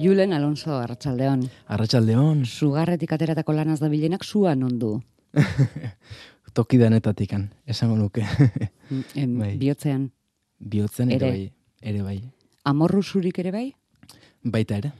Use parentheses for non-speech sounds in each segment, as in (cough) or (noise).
Julen Alonso, Arratxaldeon. Arratxaldeon. Sugarretik ateratako lanaz da bilenak zuan ondu. (laughs) Toki danetatikan, esango nuke. (laughs) em, Bai. Biotzean. Biotzen ere, Ere. bai. Ere bai. Amorru zurik ere bai? Baita ere.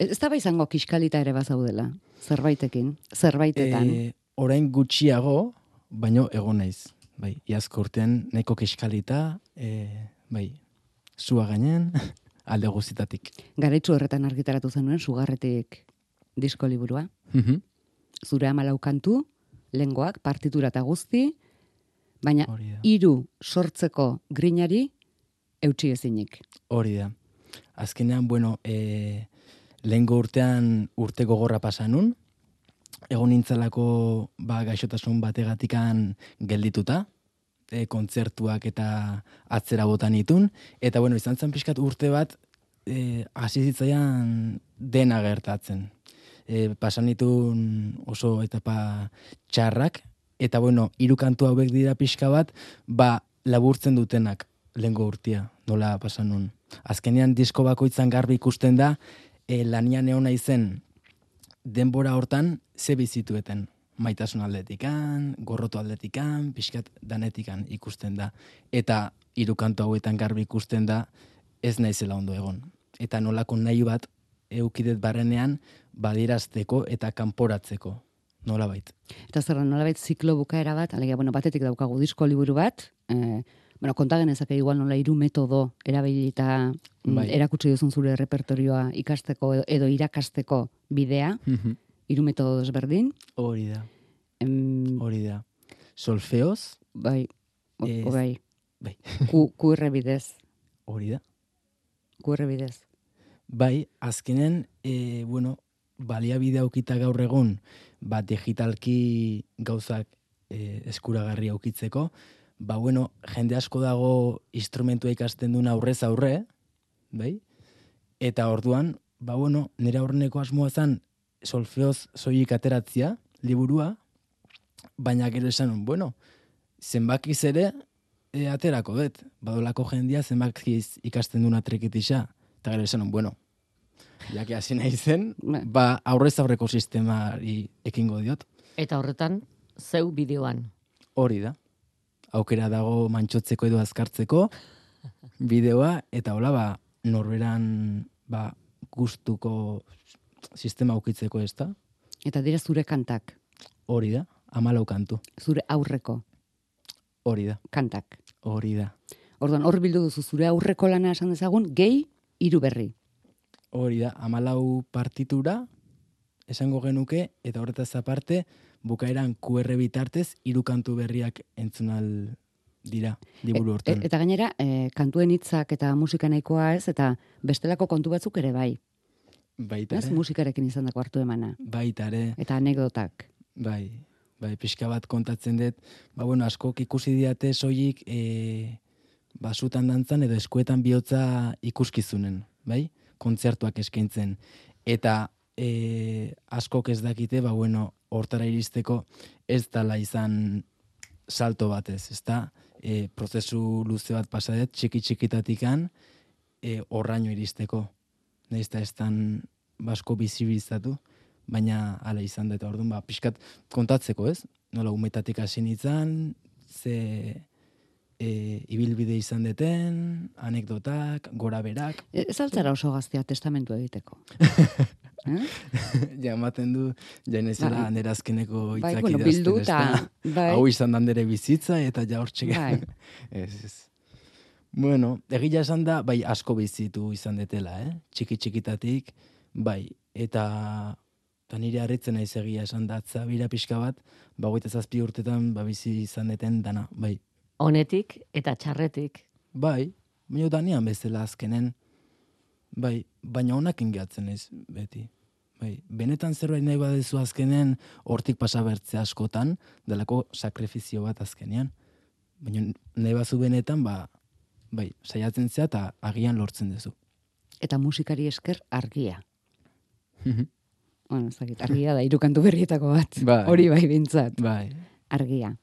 Ez da bai izango kiskalita ere bazaudela. Zerbaitekin, zerbaitetan. E, orain gutxiago, baino egon naiz. Bai, iazko urtean nahiko kiskalita, e, bai, zua gainen, (laughs) alde guztitatik. Garaitzu horretan argitaratu zenuen, sugarretik disko liburua. Mhm. Zure amalau kantu, lengoak, partitura eta guzti, baina hiru sortzeko grinari eutxi ezinik. Hori da. Azkenean, bueno, e, lehengo urtean urte gogorra pasanun, egon nintzalako ba, gaixotasun bategatikan geldituta, e, kontzertuak eta atzera botan itun, eta bueno, izan zen pixkat urte bat, e, hasi zitzaian dena gertatzen. E, pasan nitun oso etapa txarrak, eta bueno, hiru kantu hauek dira pixka bat, ba, laburtzen dutenak lehengo urtia, nola pasan nun. Azkenean disko bakoitzan garbi ikusten da, e, lanian egon izen denbora hortan ze bizitueten. Maitasun aldetikan, gorroto aldetikan, pixkat danetikan ikusten da. Eta hiru kantu hauetan garbi ikusten da ez naizela ondo egon. Eta nolako nahi bat eukidet barrenean badirazteko eta kanporatzeko. Nola bait. Eta zer nolabait ziklo bukaera bat, alegia, bueno, batetik daukagu disko liburu bat, eh, bueno, konta genezake igual nola hiru metodo erabilita mm, Bai. erakutsi duzun zure repertorioa ikasteko edo, edo irakasteko bidea, hiru metodo desberdin, Hori da, em, hori da. Solfeoz, bai, o, Ez. o bai, bai, Q, QR bidez, hori da. QR bidez. Bai, azkenen, e, bueno, baliabide aukita gaur egun, ba, digitalki gauzak e, eskuragarri aukitzeko, ba, bueno, jende asko dago instrumentua ikasten duen aurrez aurre, bai? Eta orduan, ba, bueno, nire aurreneko asmoa zen solfeoz soilik ateratzia, liburua, baina gero esan, bueno, zenbakiz ere e, aterako dut, badolako jendia zenbakiz ikasten duen atrekitisa, eta gero esan, bueno, jake hasi nahi zen, ba, aurrez aurreko sistemari ekingo diot. Eta horretan, zeu bideoan. Hori da. Aukera dago mantxotzeko edo azkartzeko bideoa eta hola ba norberan ba gustuko sistema aukitzeko ez da. Eta dira zure kantak, Hori da. Amalau kantu. zure aurreko Hori da. kantak. Hori da. Orduan, hor bildu duzu zure aurreko lana esan dezagun, gehi, hiru berri. Hori da. Amalau partitura esango genuke eta horretaz aparte bukaeran QR bitartez hiru kantu berriak entzunal dira liburu E- hortan. eta gainera, e, kantuen hitzak eta musika nahikoa ez, eta bestelako kontu batzuk ere bai. Baita ere. musikarekin izan dako hartu emana. Baita ere. Eta anekdotak. Bai, bai, pixka bat kontatzen dut, ba, bueno, askok ikusi diate soilik e, basutan dantzan edo eskuetan bihotza ikuskizunen, bai? Kontzertuak eskaintzen. Eta e, askok ez dakite, ba, bueno, hortara iristeko ez dala izan salto batez, ez da? E, prozesu luze bat pasadet, txiki txikitatikan, e, horraino iristeko. Nahiz eta ez dan basko bizibilizatu, baina hala izan da eta orduan ba pixkat kontatzeko, ez? Nola umetatik hasi nintzen, ze e, ibilbide izan deten, anekdotak, gora berak, E, Ez altzara oso gaztea testamentu egiteko. (laughs) eh? ja ematen du, ja nezela Bai. nire azkeneko Bai, hitzak bueno, idazten, bildu eta... Bai, Hau izan dan nire bizitza eta ja hortxe Bai. (laughs) ez, ez. Bueno, egia esan da, bai, asko bizitu izan detela, eh? Txiki txikitatik, bai, eta, eta nire harritzen naiz egia esan da, bira pixka bat, ba, hogeita zazpi urtetan, ba, bizi izan deten dana, bai. Honetik eta txarretik. Bai, baina danean bezala azkenen, bai, baina honakin gehatzen ez, beti. Bai, benetan zerbait nahi badezu azkenen, hortik pasa bertze askotan, delako sakrifizio bat azkenean. Baina nahi bazu benetan, ba, bai, saiatzen zea eta agian lortzen duzu. eta musikari esker argia. Bueno, ez dakit, argia da, irukantu berrietako bat. Bai. Hori bai bintzat, bai. argia.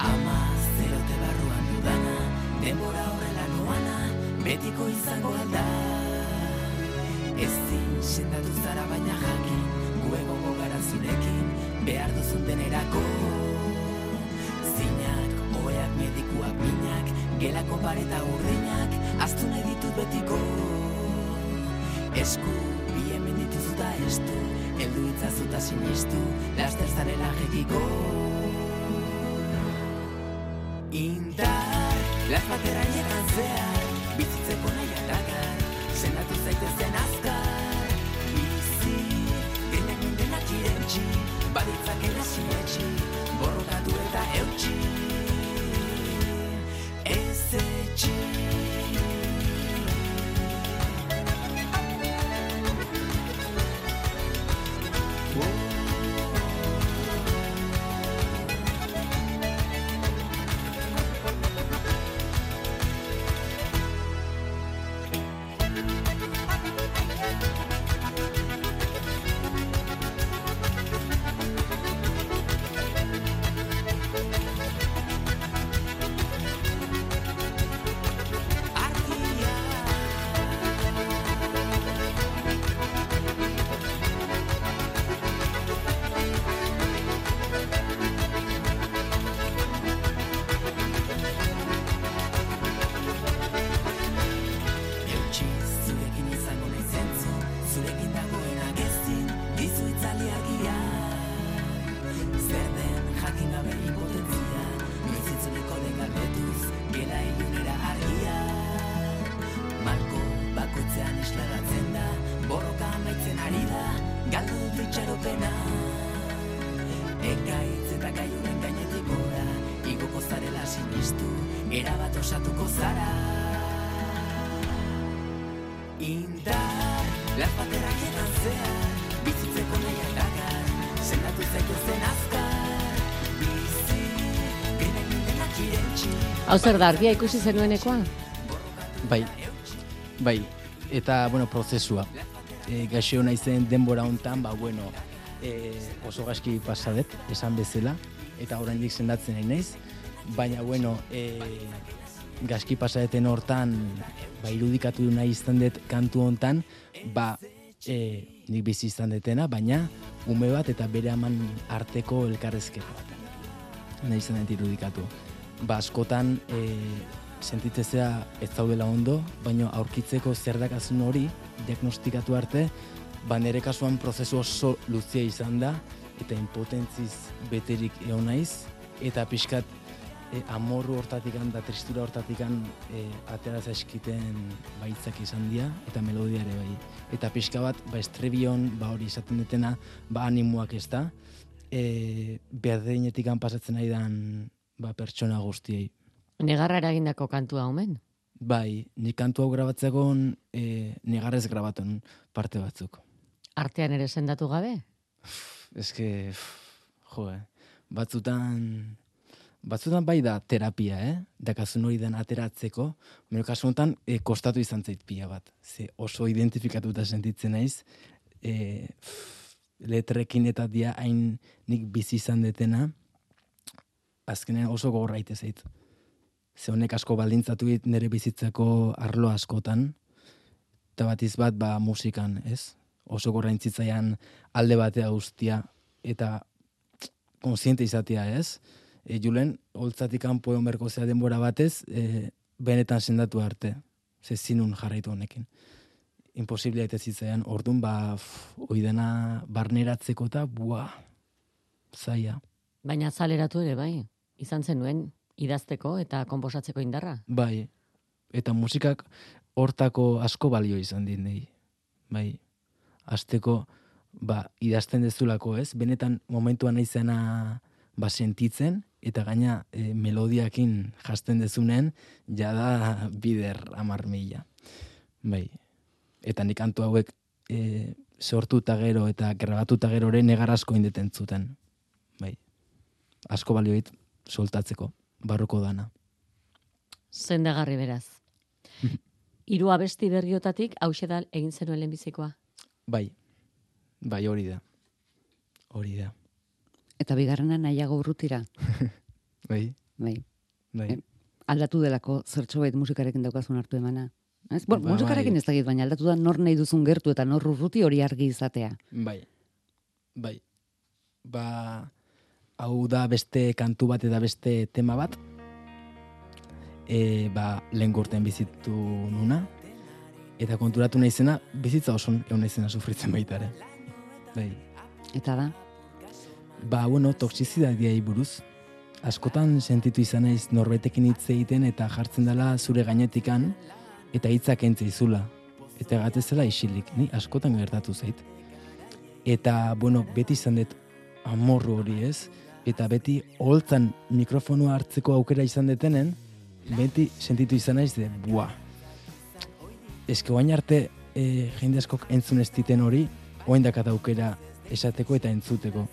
Ama zerote barruan dudana, denbora horrela noana, betiko izango alda. Ezin sendatu zara baina jakin Gu egongo gara zurekin Behar duzun denerako medikuak, minak Gelako pareta urdinak Aztu nahi ditut betiko. Esku, bi hemen dituzu da estu Eldu itzazu eta sinistu Laster zarela jekiko Indar, las batera llegan zehar Bizitzeko nahi atakar Sendatu zaitezen azkar. Bizi, denak denak irentxi Baditzakela sinetxi Borrokatu eta eutxi ti. Erabat osatuko zara Indar, las baterak edan zehar Bizitzeko nahi aldakar Sendatu zaiko zen azkar Bizi, denak denak irentxi Hau zer da, argia ikusi zenuenekoa? Bai, bai, eta, bueno, prozesua. E, gaixo naizen denbora hontan, ba, bueno, e, oso gaski pasadet, esan bezala, eta oraindik sendatzen nahi naiz, baina, bueno, e, gaski pasadeten hortan, ba, irudikatu nahi izan dut kantu hontan, ba, e, nik bizi izan detena, baina, ume bat eta bere aman arteko elkarrezketa bat. Nahi izan dut irudikatu. Ba, askotan, e, sentitzezea ez zaudela ondo, baina aurkitzeko zer dakazun hori, diagnostikatu arte, ba nire kasuan prozesu oso luzia izan da, eta impotentziz beterik egon naiz, eta pixkat e, amorru hortatikan da tristura hortatikan e, atera zaizkiten baitzak izan dira, eta melodia ere bai. Eta pixka bat, ba estrebion, ba hori izaten dutena, ba animoak ez da, e, berdenetik pasatzen nahi dan ba, pertsona guztiei. Negarra eragindako kantua omen. Bai, nik kantu hau grabatzegon e, negarrez grabaton parte batzuk. Artean ere sendatu gabe? Que, jo, eh, batzutan, batzutan bai da terapia, eh? Dakazun hori den ateratzeko, baina kasu honetan e, kostatu izan zait pila bat. Ze oso identifikatuta sentitzen naiz, e, letrekin eta dia hain nik bizi izan detena, azkenean oso gogorra zait. Ze honek asko baldintzatu dit nire bizitzako arlo askotan, eta batiz bat ba musikan, ez? Oso gorraintzitzaian alde batea guztia, eta konsiente izatea, ez? E, Julen, holtzatik kanpo egon berko zea denbora batez, e, benetan sendatu arte. Ze zinun jarraitu honekin. Imposiblea eta zitzaian, orduan, ba, pff, hoi dena barneratzeko eta, bua, zaia. Baina zaleratu ere bai. Izan zenuen idazteko eta konposatzeko indarra. Bai, eta musikak hortako asko balio izan dit nahi. Bai, azteko, ba, idazten dezulako ez, benetan momentuan naizena ba, sentitzen, eta gaina e, melodiakin jasten dezunen, jada bider amar mila. Bai, eta nik kantu hauek e, sortu eta gero eta grabatu eta gero ere negar asko indeten zuten. Bai, asko balioit soltatzeko, barroko dana. Zendagarri beraz. (laughs) Hiru abesti berriotatik hause da egin zenuen lehenbizikoa. Bai, bai hori da. Hori da. Eta bigarrena nahiago urrutira. (laughs) Bai, Bai. bai. Eh, Aldatu delako zertxo musikarekin daukazun hartu emana. Ez? Bueno, Ba, musikarekin bai. ez dakit, baina aldatu da nor nahi duzun gertu eta nor urruti hori argi izatea. Bai. Bai. Ba, hau da beste kantu bat eta beste tema bat. E, ba, lehen urtean bizitu nuna. Eta konturatu naizena, bizitza oson egon naizena sufritzen baita ere. Bai. Eta da, Ba, bueno, toksizidadiai buruz. Askotan sentitu izan naiz norbetekin hitz egiten eta jartzen dela zure gainetikan eta hitzak entze izula. Eta gatezela isilik, ni askotan gertatu zait. Eta, bueno, beti izan dut amorru hori ez, eta beti holtzan mikrofonua hartzeko aukera izan detenen, beti sentitu izan naiz de, bua. Eske oain arte e, jende askok entzun ez diten hori, oain dakat aukera esateko eta entzuteko.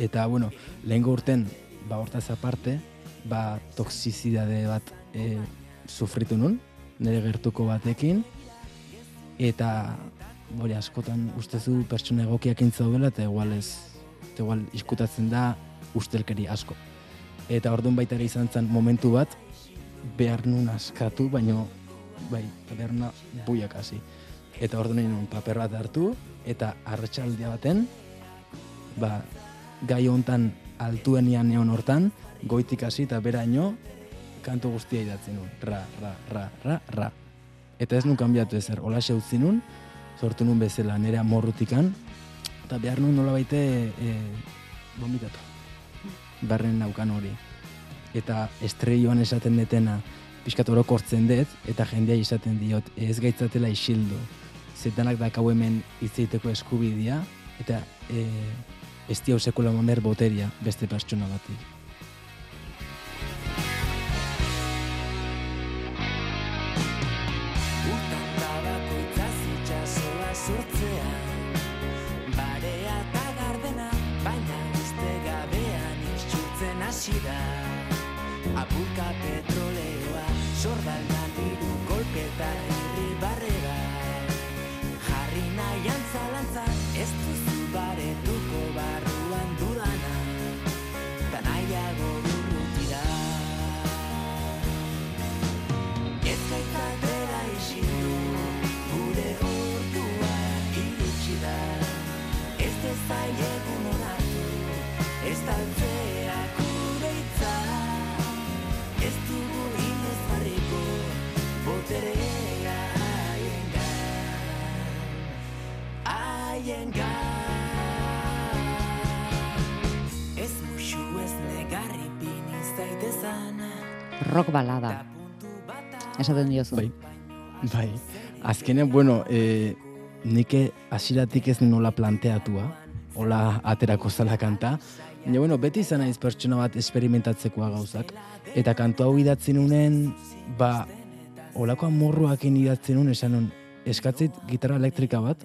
Eta, bueno, lehengo urten, ba, hortaz aparte, ba, toksizidade bat e, sufritu nun, nire gertuko batekin, eta, bori, askotan ustezu pertsona egokiak intzaudela, eta igual ez, eta igual iskutatzen da ustelkeri asko. Eta orduan baita ere izan zen momentu bat, behar nun askatu, baino, bai, nuna buiak hasi. Eta orduan egin nun paper bat hartu, eta arratsaldia baten, ba, gai hontan altuenian neon hortan, goitik hasi eta beraino, kantu guztia idatzen nun. Ra, ra, ra, ra, ra. Eta ez nun kanbiatu ezer, hola utzi nun, sortu nun bezala nire amorrutikan, eta behar nun nola baite e, vomitatu. Barren naukan hori. Eta estreioan esaten detena, pixkat orokortzen dut, eta jendea izaten diot, ez gaitzatela isildu. Zetanak dakau hemen hitzeiteko eskubidea, eta e, ez diau sekula mamer boteria beste pertsona bati. Urtan tabakoitza itxasoa sortzean Barea eta gardena, baina uste gabean isurtzen hasi da. Apurka petroleoa, sorbaldan diru kolpeta irribarrera Jarri nahian zalantza, ez duzu Ez dezaiegun onartu, ez taltzea gure hitza. Ez dugu inoz jarriko, boterea haiengan, haiengan. Ez musu ez negarri bini zaitezan, rock balada, esaten diozu. Bai. Bai. Azkenean, bueno, e, nike hasiratik ez nola planteatua, hola aterako zala kanta, baina, bueno, beti izan naiz pertsona bat esperimentatzekoa gauzak. Eta kantu hau idatzen unen, ba, olako amorruakin idatzen un, esan un, eskatzeit gitarra elektrika bat,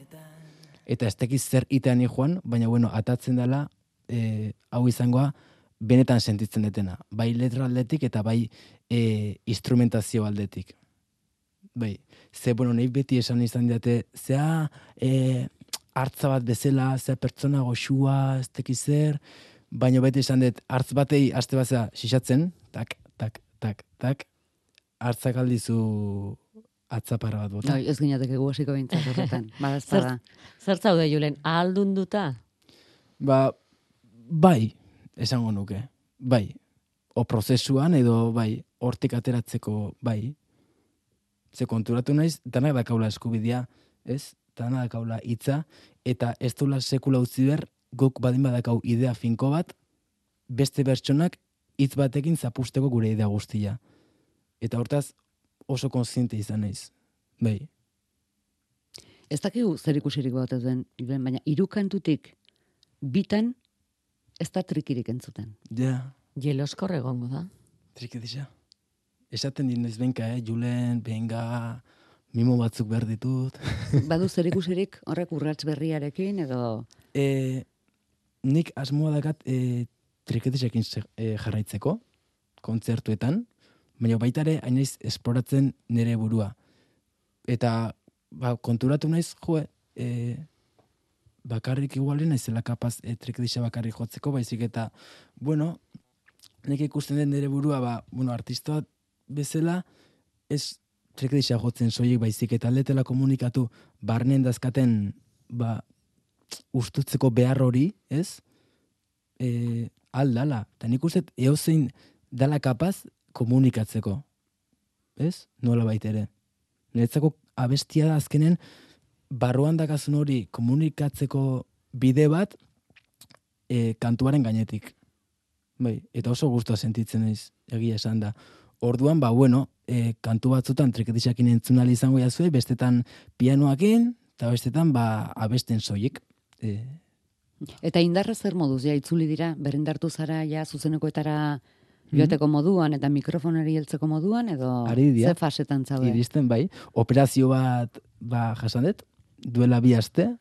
eta ez tekiz zer itean joan, baina, bueno, atatzen dela, e, hau izangoa, benetan sentitzen detena. Bai letra aldetik eta bai e, instrumentazio aldetik. Bai, ze, bueno, nahi beti esan izan diate, zea e, hartza bat bezala, zea pertsona goxua, ez tekiz zer, baina beti esan dut, hartz batei aste batzea sisatzen, tak, tak, tak, tak, hartzak aldizu atzapara bat bota. Bai, ez ginateke gu hasiko bintzat horretan. (laughs) Bada ez Zer, bada. zer zaude, Julen, ahaldunduta? Ba, bai, esango nuke, bai. O prozesuan edo bai, hortik ateratzeko bai. Ze konturatu naiz, danak dakaula eskubidea, ez? Danak dakaula hitza, eta ez dula sekula utzi behar, guk badin badakau idea finko bat, beste pertsonak hitz batekin zapusteko gure idea guztia. Eta hortaz oso konziente izan naiz. Bai. Ez dakigu zer ikusirik bat duen, Iben, baina hiru kantutik bitan ez da trikirik entzuten. Ja, Jeloskor egongo da. Triki disa. Esaten din noiz benka, eh? Julen, benga, mimo batzuk behar ditut. (laughs) Badu zer ikusirik horrek urrats berriarekin edo e, nik asmoa dakat e, triketisekin e, jarraitzeko, kontzertuetan, baina baita ere hainaiz esploratzen nire burua. Eta ba, konturatu naiz, jo, e, bakarrik igualen naizela kapaz e, triketisa bakarrik jotzeko, baizik eta, bueno, nik ikusten den nire burua, ba, bueno, artista bezala, ez trekdisa jotzen soilik baizik eta aldetela komunikatu barnen dazkaten ba, ustutzeko behar hori, ez? E, aldala. Eta nik uste, eozein dala kapaz komunikatzeko. Ez? Nola baitere. Niretzako abestia da azkenen, barruan dakazun hori komunikatzeko bide bat e, kantuaren gainetik. Bai, eta oso gustua sentitzen naiz egia esan da. Orduan, ba, bueno, e, kantu batzutan triketisakin entzun izango jazue, bestetan pianoakin, eta bestetan, ba, abesten soilik. E, Eta indarra zer moduz, ja, itzuli dira, berrindartu zara, ja, zuzenekoetara joateko moduan, eta mikrofonari heltzeko moduan, edo ze fasetan zaude? iristen, bai, operazio bat, ba, jasan dut, duela bi aste,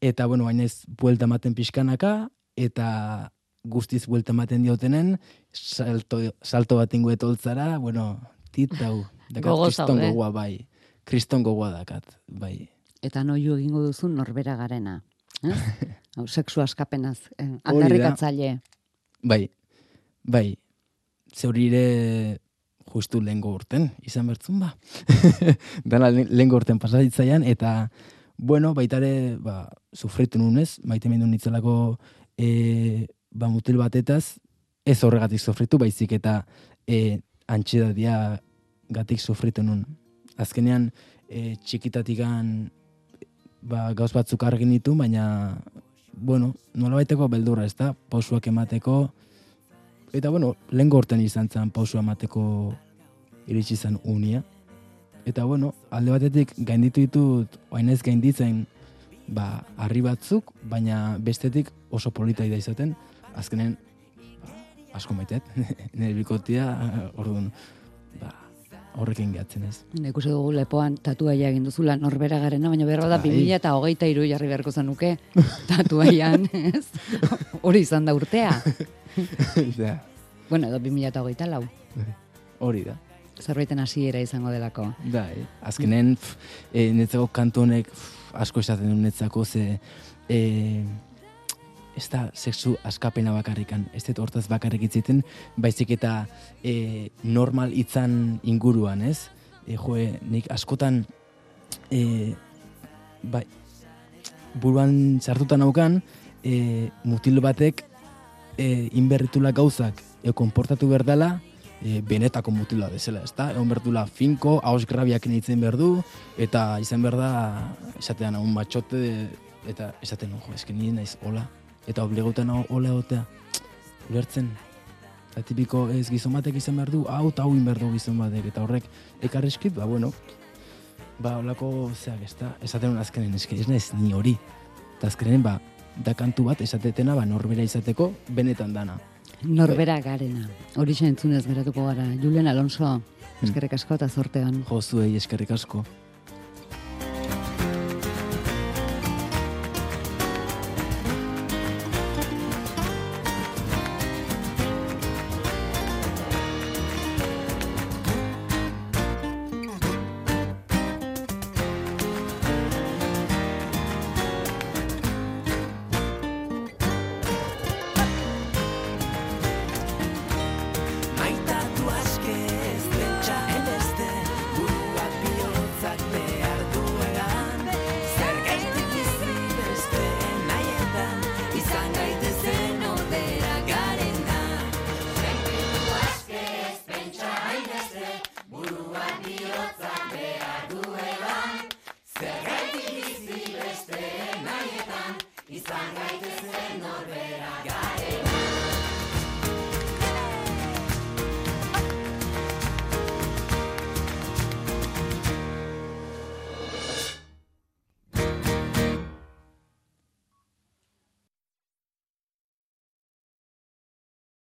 eta, bueno, baina ez buelta ematen pixkanaka, eta guztiz buelta ematen diotenen, salto, salto bat ingo etoltzara, bueno, titau, Gogo kriston zaude. gogoa, bai, kriston gogoa dakat, bai. Eta noiu egingo duzu norbera garena. Eh? (laughs) Hau, sexu askapenaz, eh, da. aldarrikatzaile. Bai, bai, zeurire justu lehengo urten, izan bertzun ba. (laughs) Dana le- lehengo urten pasaditzaian, eta, bueno, baitare, ba, sufritu nunez, maite mendu nitzelako e, ba, mutil batetaz, ez horregatik sufritu, baizik eta e, antxidadia gatik sufritu nun. Azkenean, e, txikitatikan ba, gauz batzuk argin ditu, baina, bueno, nola baiteko beldurra, ez da, pausuak emateko, eta, bueno, lehen gorten izan zen pausua emateko iritsi zen unia. Eta, bueno, alde batetik gainditu ditut, oain ez gainditzen, ba, harri batzuk, baina bestetik oso polita izaten, azkenen, ba, asko maitet, (laughs) nire bikotia, orduan, ba, horrekin gehatzen ez. Ikusi dugu lepoan tatuaia egin duzula norbera garena, baina behar da Bai. 2000 eta hogeita iru jarri beharko zenuke (laughs) tatuaian, ez? Hori izan da urtea. (laughs) Da, Bueno, edo 2000 eta hogeita lau. hori da. Zerbaiten hasiera izango delako. Da, eh? azkenen, pf, e, netzako kantu honek pf, asko esaten du netzako, ze e, ez da sexu askapena bakarrikan, ez dut hortaz bakarrik itziten, baizik eta e, normal itzan inguruan, ez? E, joe, nik askotan e, bai, buruan sartuta naukan, e, mutil batek e, inberritula gauzak e, konportatu berdala, e, benetako mutila bezala, ezta? Egon berdula finko, haus grabiak nintzen berdu, eta izan berda, esatean un matxote, eta esaten, jo, eske ni naiz hola, eta obligotan hola otea, (tsk) ulertzen, eta tipiko ez gizon batek izan behar du, hau eta hau inberdu gizon batek, eta horrek ekarreskit, ba, bueno, ba, holako, zeak, ez da, esaten hon azkenen, eske ez naiz ni hori, eta azkenen, ba, da kantu bat esatetena, ba, norbera izateko, benetan dana. Norbera garena. Hori entzunez geratuko gara. Julen Alonso, eskerrik asko eta zortean. Jo, zuei eskerrik asko.